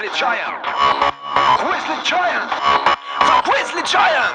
Grizzly Giant. Grizzly Giant. The Grizzly Giant.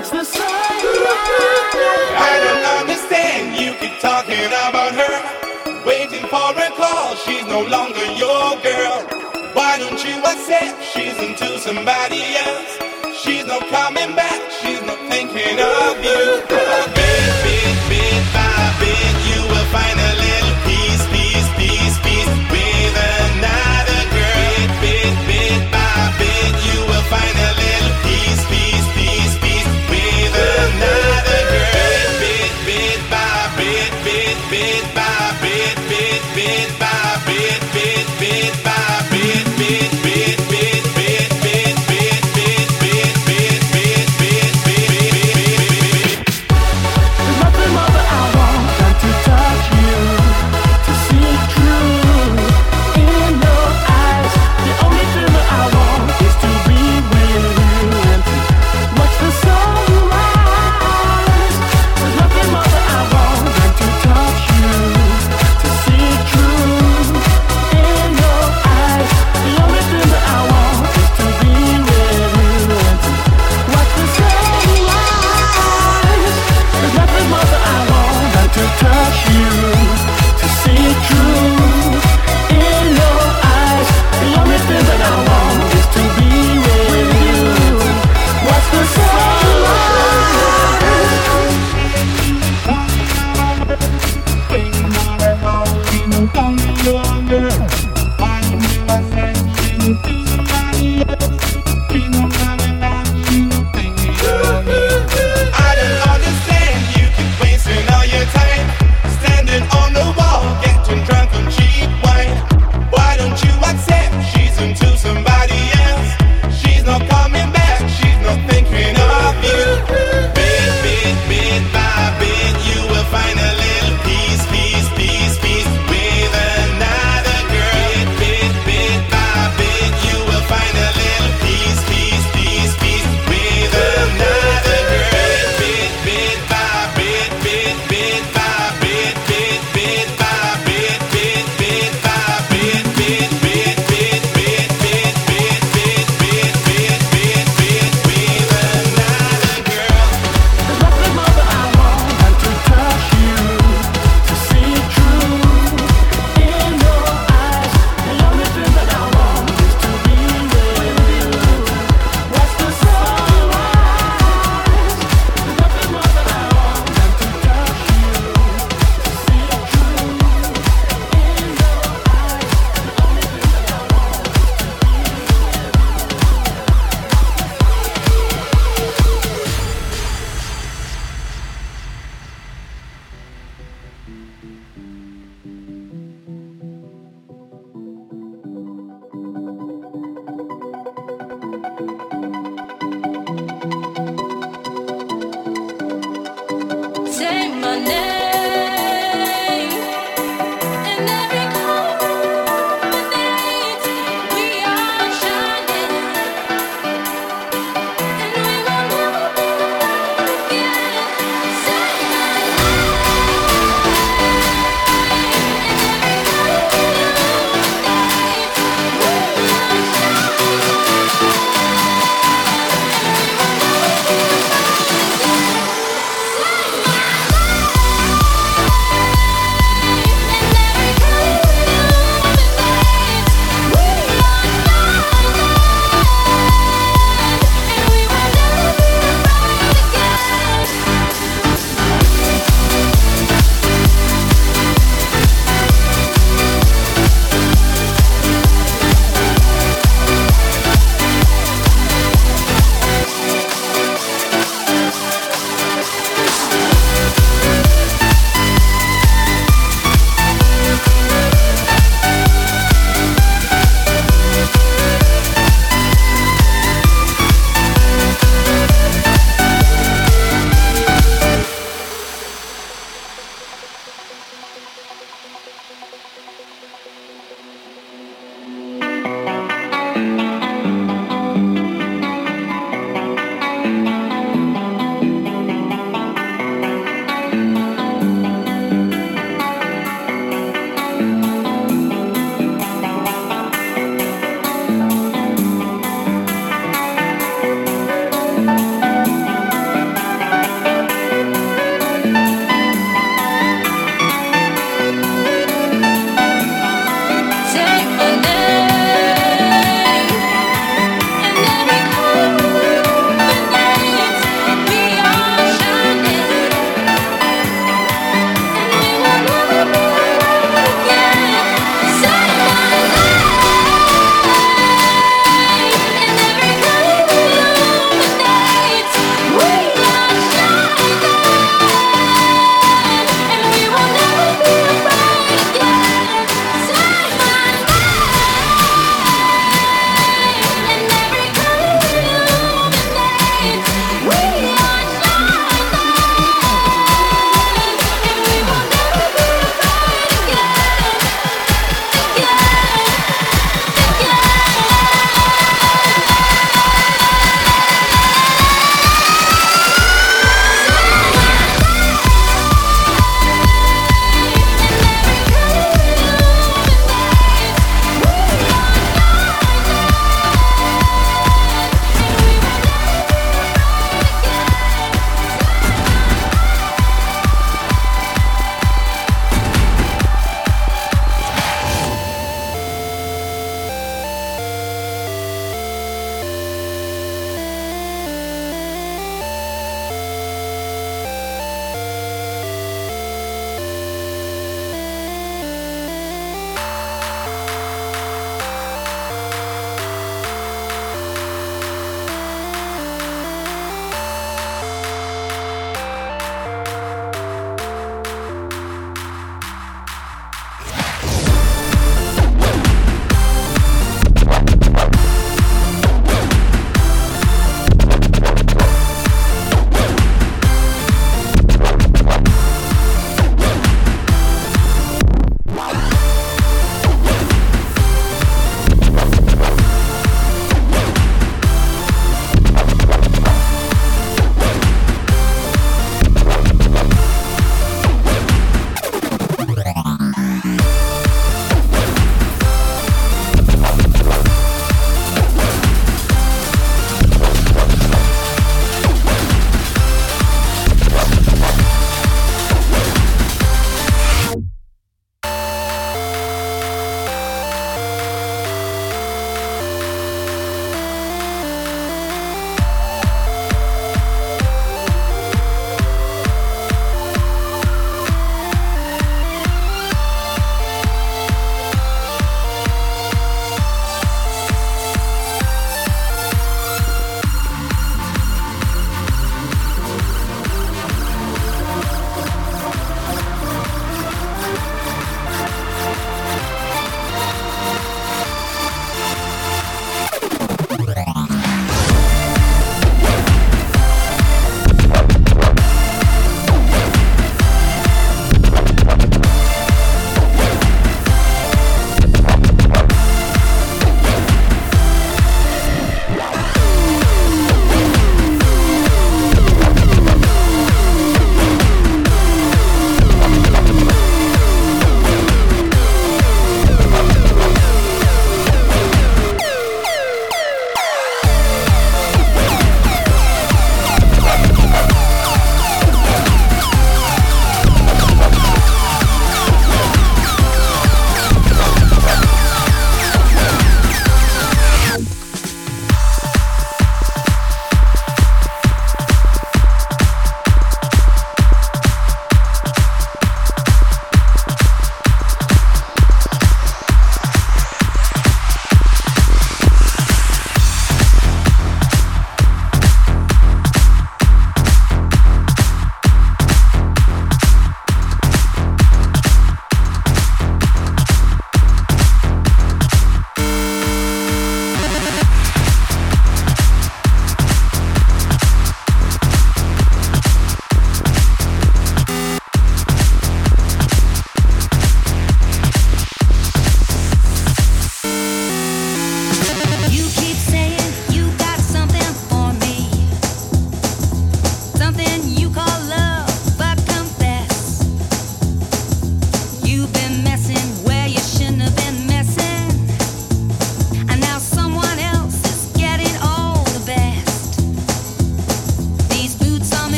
The. I don't understand. You keep talking about her, waiting for a call. She's no longer your girl. Why don't you accept she's into somebody else? She's not coming back. She's not thinking of you. Bit, by bit, you will find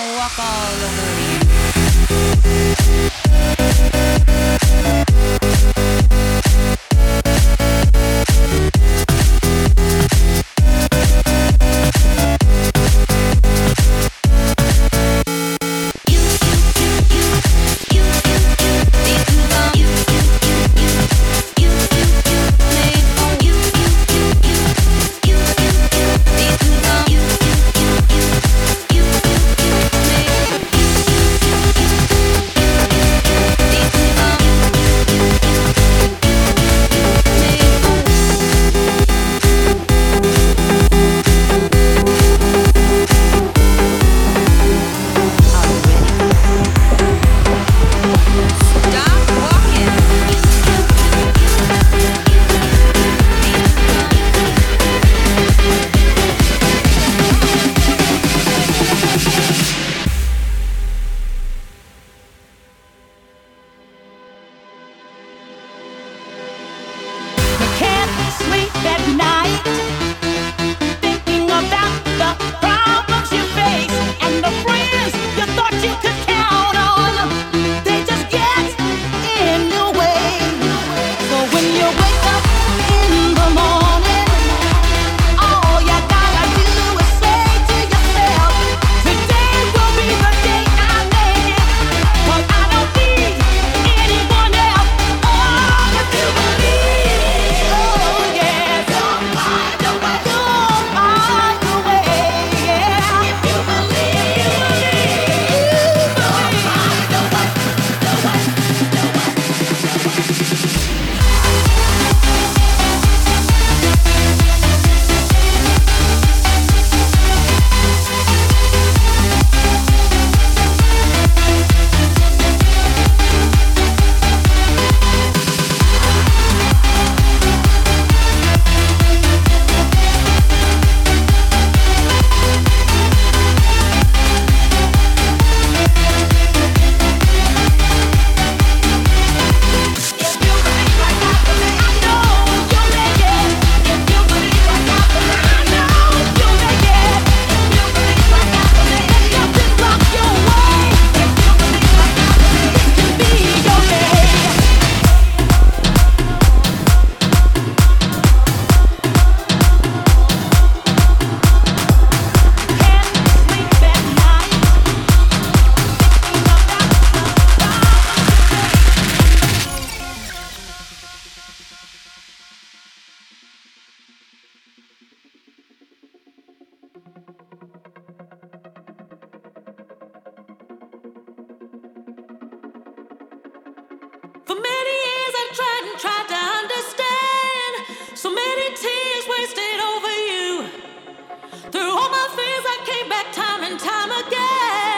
walk all over like and time Capitol.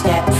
Step